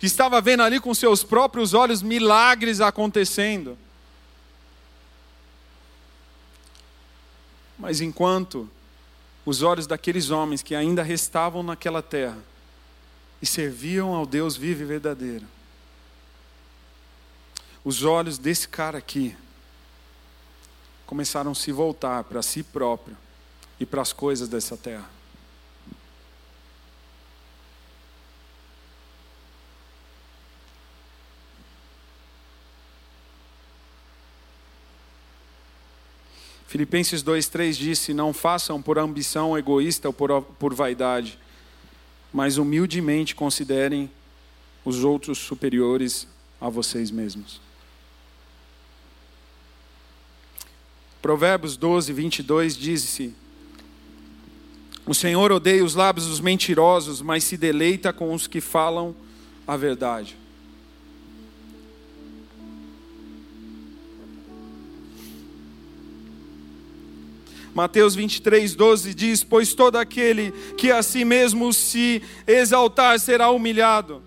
Estava vendo ali com seus próprios olhos milagres acontecendo. Mas enquanto os olhos daqueles homens que ainda restavam naquela terra e serviam ao Deus vivo e verdadeiro. Os olhos desse cara aqui começaram a se voltar para si próprio e para as coisas dessa terra. Filipenses 2,3 disse: Não façam por ambição egoísta ou por, por vaidade, mas humildemente considerem os outros superiores a vocês mesmos. Provérbios 12, 22 diz-se: O Senhor odeia os lábios dos mentirosos, mas se deleita com os que falam a verdade. Mateus 23, 12 diz: Pois todo aquele que a si mesmo se exaltar será humilhado,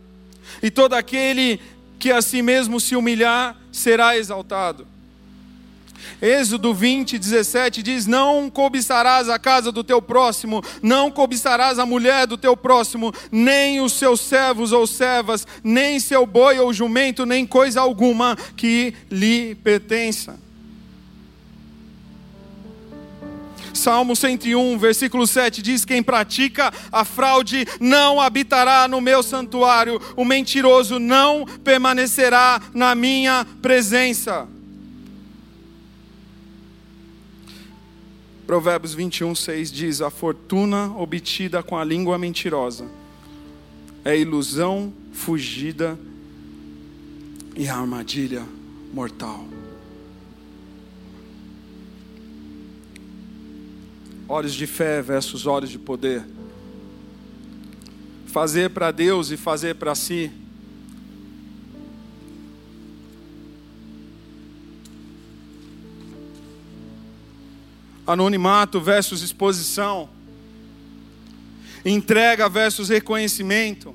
e todo aquele que a si mesmo se humilhar será exaltado. Êxodo 20, 17 diz: Não cobiçarás a casa do teu próximo, não cobiçarás a mulher do teu próximo, nem os seus servos ou servas, nem seu boi ou jumento, nem coisa alguma que lhe pertença. Salmo 101, versículo 7 diz: Quem pratica a fraude não habitará no meu santuário, o mentiroso não permanecerá na minha presença. Provérbios 21, 6 diz: A fortuna obtida com a língua mentirosa é ilusão fugida e armadilha mortal. Olhos de fé versus olhos de poder. Fazer para Deus e fazer para si. anonimato versus exposição, entrega versus reconhecimento,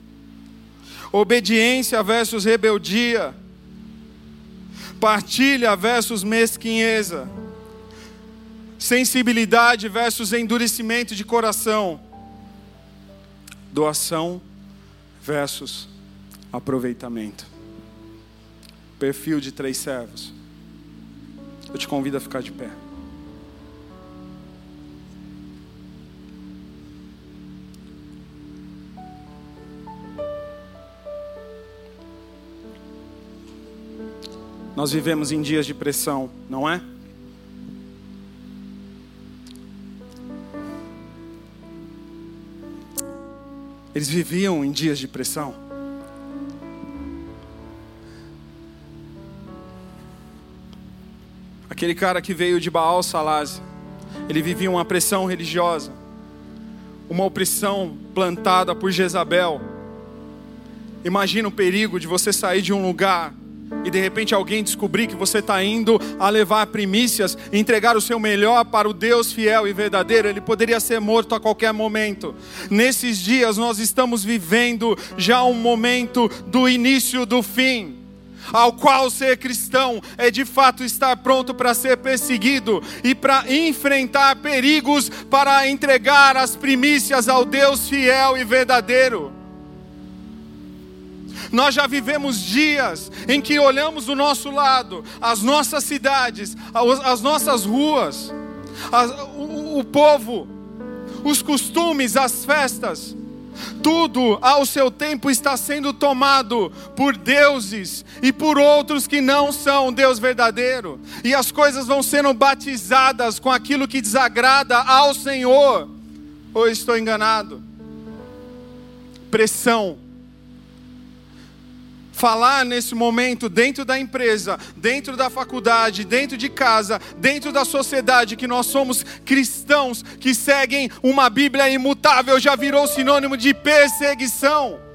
obediência versus rebeldia, partilha versus mesquinheza, sensibilidade versus endurecimento de coração, doação versus aproveitamento. Perfil de três servos. Eu te convido a ficar de pé. Nós vivemos em dias de pressão, não é? Eles viviam em dias de pressão. Aquele cara que veio de Baal Salaz, ele vivia uma pressão religiosa, uma opressão plantada por Jezabel. Imagina o perigo de você sair de um lugar e de repente alguém descobrir que você está indo a levar primícias, entregar o seu melhor para o Deus fiel e verdadeiro, ele poderia ser morto a qualquer momento. Nesses dias nós estamos vivendo já um momento do início do fim ao qual ser cristão é de fato estar pronto para ser perseguido e para enfrentar perigos para entregar as primícias ao Deus fiel e verdadeiro. Nós já vivemos dias em que olhamos do nosso lado, as nossas cidades, as nossas ruas, o, o povo, os costumes, as festas, tudo ao seu tempo está sendo tomado por deuses e por outros que não são Deus verdadeiro, e as coisas vão sendo batizadas com aquilo que desagrada ao Senhor. Ou estou enganado? Pressão falar nesse momento dentro da empresa, dentro da faculdade, dentro de casa, dentro da sociedade, que nós somos cristãos que seguem uma Bíblia imutável, já virou sinônimo de perseguição.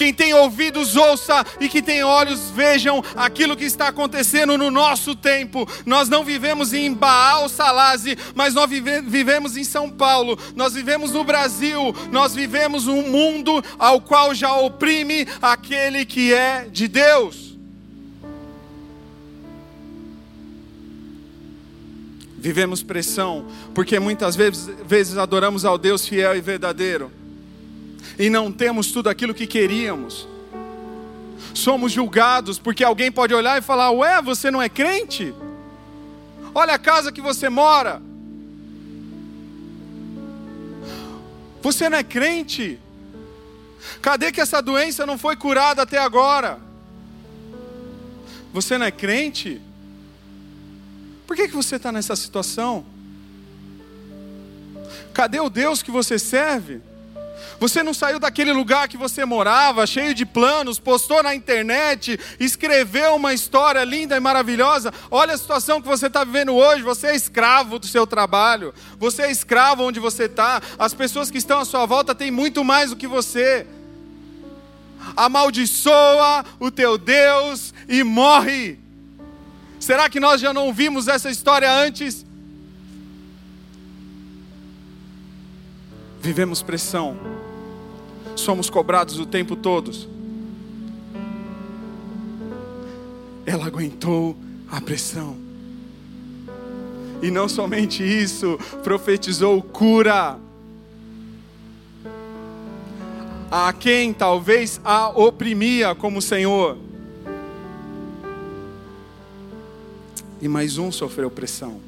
Quem tem ouvidos, ouça, e que tem olhos, vejam aquilo que está acontecendo no nosso tempo. Nós não vivemos em Baal Salazzi, mas nós vive, vivemos em São Paulo, nós vivemos no Brasil, nós vivemos um mundo ao qual já oprime aquele que é de Deus. Vivemos pressão, porque muitas vezes, vezes adoramos ao Deus fiel e verdadeiro e não temos tudo aquilo que queríamos. Somos julgados porque alguém pode olhar e falar: Ué, você não é crente? Olha a casa que você mora. Você não é crente? Cadê que essa doença não foi curada até agora? Você não é crente? Por que, que você está nessa situação? Cadê o Deus que você serve? Você não saiu daquele lugar que você morava, cheio de planos, postou na internet, escreveu uma história linda e maravilhosa. Olha a situação que você está vivendo hoje. Você é escravo do seu trabalho, você é escravo onde você está. As pessoas que estão à sua volta têm muito mais do que você. Amaldiçoa o teu Deus e morre. Será que nós já não vimos essa história antes? vivemos pressão, somos cobrados o tempo todo. Ela aguentou a pressão. E não somente isso, profetizou cura. A quem talvez a oprimia como Senhor. E mais um sofreu pressão.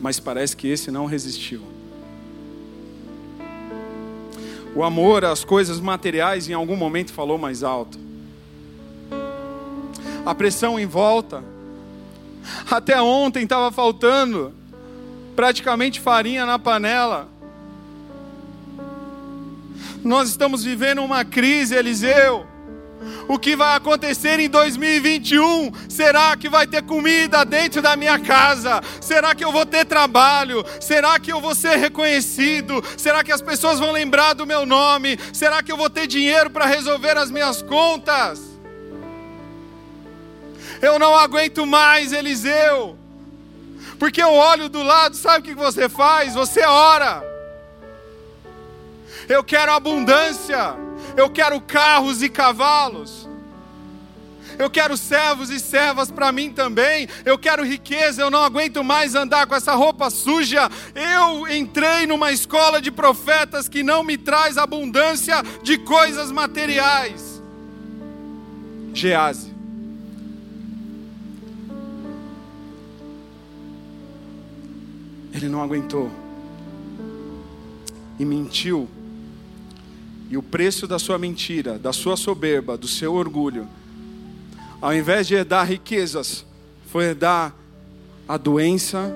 Mas parece que esse não resistiu. O amor às coisas materiais em algum momento falou mais alto. A pressão em volta até ontem estava faltando praticamente farinha na panela. Nós estamos vivendo uma crise, Eliseu. O que vai acontecer em 2021? Será que vai ter comida dentro da minha casa? Será que eu vou ter trabalho? Será que eu vou ser reconhecido? Será que as pessoas vão lembrar do meu nome? Será que eu vou ter dinheiro para resolver as minhas contas? Eu não aguento mais, Eliseu. Porque eu olho do lado, sabe o que você faz? Você ora. Eu quero abundância. Eu quero carros e cavalos. Eu quero servos e servas para mim também. Eu quero riqueza. Eu não aguento mais andar com essa roupa suja. Eu entrei numa escola de profetas que não me traz abundância de coisas materiais. Gease. Ele não aguentou e mentiu. E o preço da sua mentira, da sua soberba, do seu orgulho, ao invés de herdar riquezas, foi herdar a doença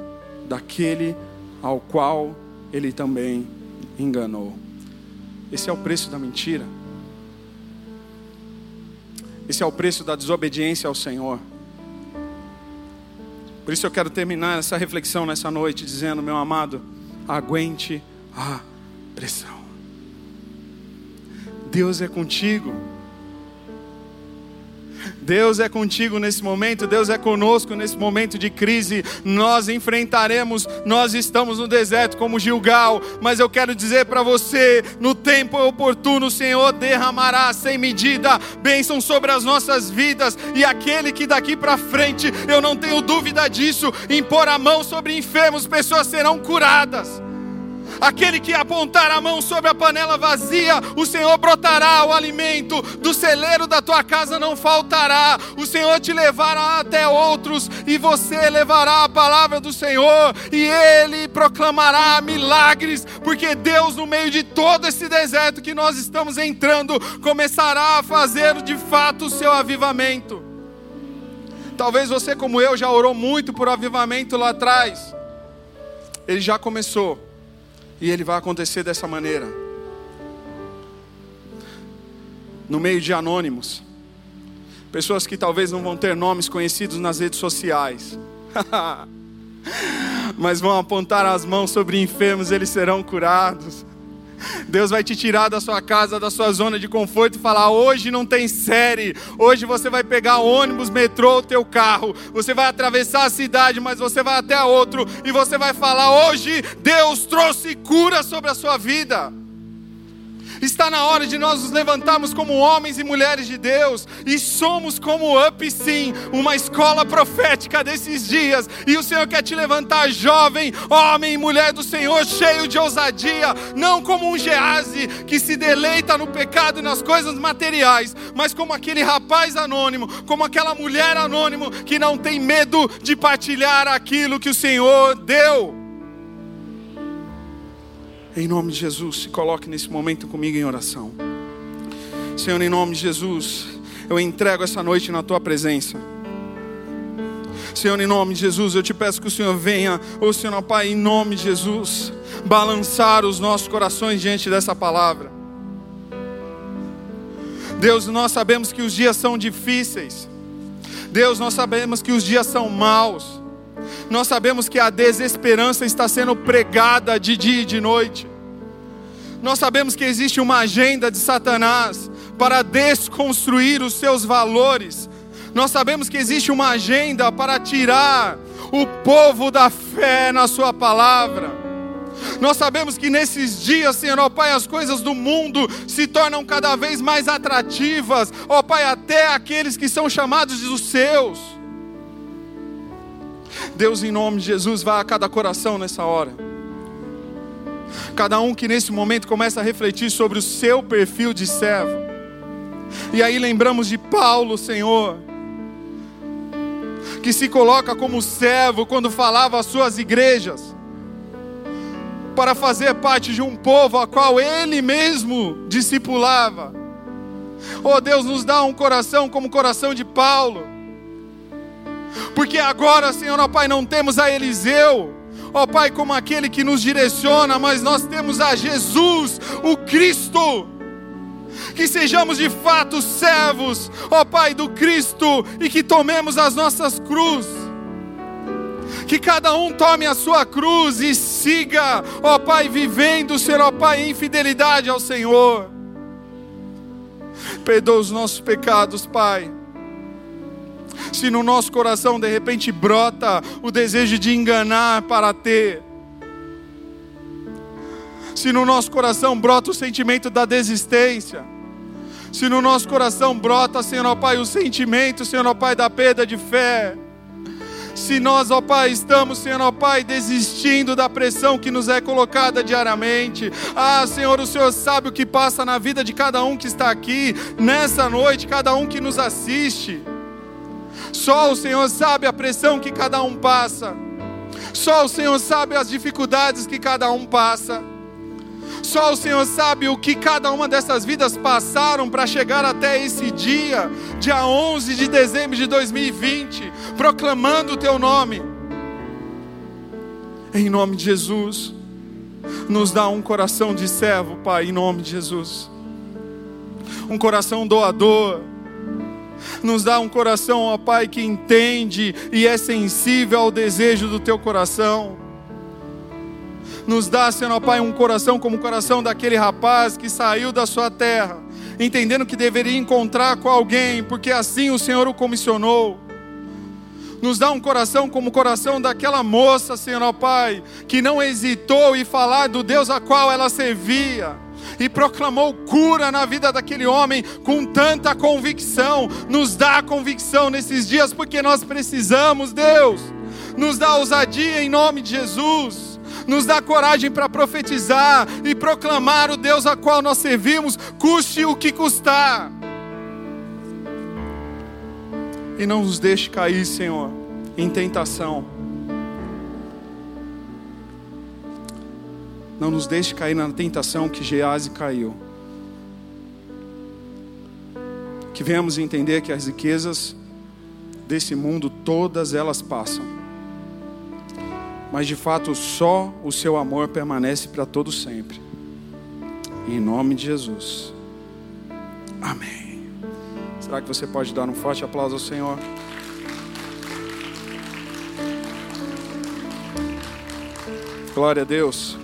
daquele ao qual ele também enganou. Esse é o preço da mentira. Esse é o preço da desobediência ao Senhor. Por isso eu quero terminar essa reflexão nessa noite dizendo, meu amado, aguente a pressão. Deus é contigo. Deus é contigo nesse momento, Deus é conosco nesse momento de crise. Nós enfrentaremos, nós estamos no deserto como Gilgal, mas eu quero dizer para você: no tempo oportuno, o Senhor derramará sem medida bênção sobre as nossas vidas, e aquele que daqui para frente, eu não tenho dúvida disso, impor a mão sobre enfermos, pessoas serão curadas. Aquele que apontar a mão sobre a panela vazia, o Senhor brotará o alimento, do celeiro da tua casa não faltará. O Senhor te levará até outros, e você levará a palavra do Senhor, e Ele proclamará milagres, porque Deus, no meio de todo esse deserto que nós estamos entrando, começará a fazer de fato o seu avivamento. Talvez você, como eu, já orou muito por avivamento lá atrás. Ele já começou. E ele vai acontecer dessa maneira. No meio de anônimos. Pessoas que talvez não vão ter nomes conhecidos nas redes sociais. (laughs) Mas vão apontar as mãos sobre enfermos, eles serão curados. Deus vai te tirar da sua casa, da sua zona de conforto e falar: hoje não tem série, hoje você vai pegar ônibus, metrô, o teu carro, você vai atravessar a cidade, mas você vai até outro e você vai falar: hoje Deus trouxe cura sobre a sua vida. Está na hora de nós nos levantarmos como homens e mulheres de Deus e somos como Up Sim, uma escola profética desses dias. E o Senhor quer te levantar jovem, homem e mulher do Senhor, cheio de ousadia, não como um Gease que se deleita no pecado e nas coisas materiais, mas como aquele rapaz anônimo, como aquela mulher anônimo que não tem medo de partilhar aquilo que o Senhor deu. Em nome de Jesus, se coloque nesse momento comigo em oração. Senhor, em nome de Jesus, eu entrego essa noite na tua presença. Senhor, em nome de Jesus, eu te peço que o Senhor venha, ô Senhor Pai, em nome de Jesus, balançar os nossos corações diante dessa palavra. Deus, nós sabemos que os dias são difíceis. Deus, nós sabemos que os dias são maus. Nós sabemos que a desesperança está sendo pregada de dia e de noite. Nós sabemos que existe uma agenda de Satanás para desconstruir os seus valores. Nós sabemos que existe uma agenda para tirar o povo da fé na Sua palavra. Nós sabemos que nesses dias, Senhor, ó Pai, as coisas do mundo se tornam cada vez mais atrativas, ó Pai, até aqueles que são chamados dos seus. Deus, em nome de Jesus, vá a cada coração nessa hora. Cada um que nesse momento começa a refletir sobre o seu perfil de servo. E aí lembramos de Paulo, Senhor, que se coloca como servo quando falava às suas igrejas, para fazer parte de um povo a qual ele mesmo discipulava. Oh Deus, nos dá um coração como o coração de Paulo, porque agora, Senhor, ó Pai, não temos a Eliseu, ó Pai, como aquele que nos direciona, mas nós temos a Jesus, o Cristo. Que sejamos de fato servos, ó Pai do Cristo, e que tomemos as nossas cruzes. Que cada um tome a sua cruz e siga, ó Pai, vivendo, Senhor, ó Pai, em fidelidade ao Senhor. Perdoa os nossos pecados, Pai se no nosso coração de repente brota o desejo de enganar para ter, se no nosso coração brota o sentimento da desistência, se no nosso coração brota, Senhor ó Pai, o sentimento, Senhor ó Pai, da perda de fé, se nós, ó Pai, estamos, Senhor, ó Pai, desistindo da pressão que nos é colocada diariamente. Ah, Senhor, o Senhor sabe o que passa na vida de cada um que está aqui, nessa noite, cada um que nos assiste. Só o Senhor sabe a pressão que cada um passa. Só o Senhor sabe as dificuldades que cada um passa. Só o Senhor sabe o que cada uma dessas vidas passaram para chegar até esse dia, dia 11 de dezembro de 2020, proclamando o teu nome. Em nome de Jesus, nos dá um coração de servo, Pai, em nome de Jesus. Um coração doador, nos dá um coração, ó Pai, que entende e é sensível ao desejo do teu coração. Nos dá, Senhor, ó Pai, um coração como o coração daquele rapaz que saiu da sua terra, entendendo que deveria encontrar com alguém, porque assim o Senhor o comissionou nos dá um coração como o coração daquela moça, Senhor Pai, que não hesitou em falar do Deus a qual ela servia e proclamou cura na vida daquele homem com tanta convicção. Nos dá convicção nesses dias, porque nós precisamos, Deus. Nos dá ousadia em nome de Jesus. Nos dá coragem para profetizar e proclamar o Deus a qual nós servimos, custe o que custar. E não nos deixe cair, Senhor, em tentação Não nos deixe cair na tentação que Gease caiu. Que venhamos entender que as riquezas desse mundo, todas elas passam. Mas de fato, só o seu amor permanece para todo sempre. Em nome de Jesus. Amém. Será que você pode dar um forte aplauso ao Senhor? Glória a Deus.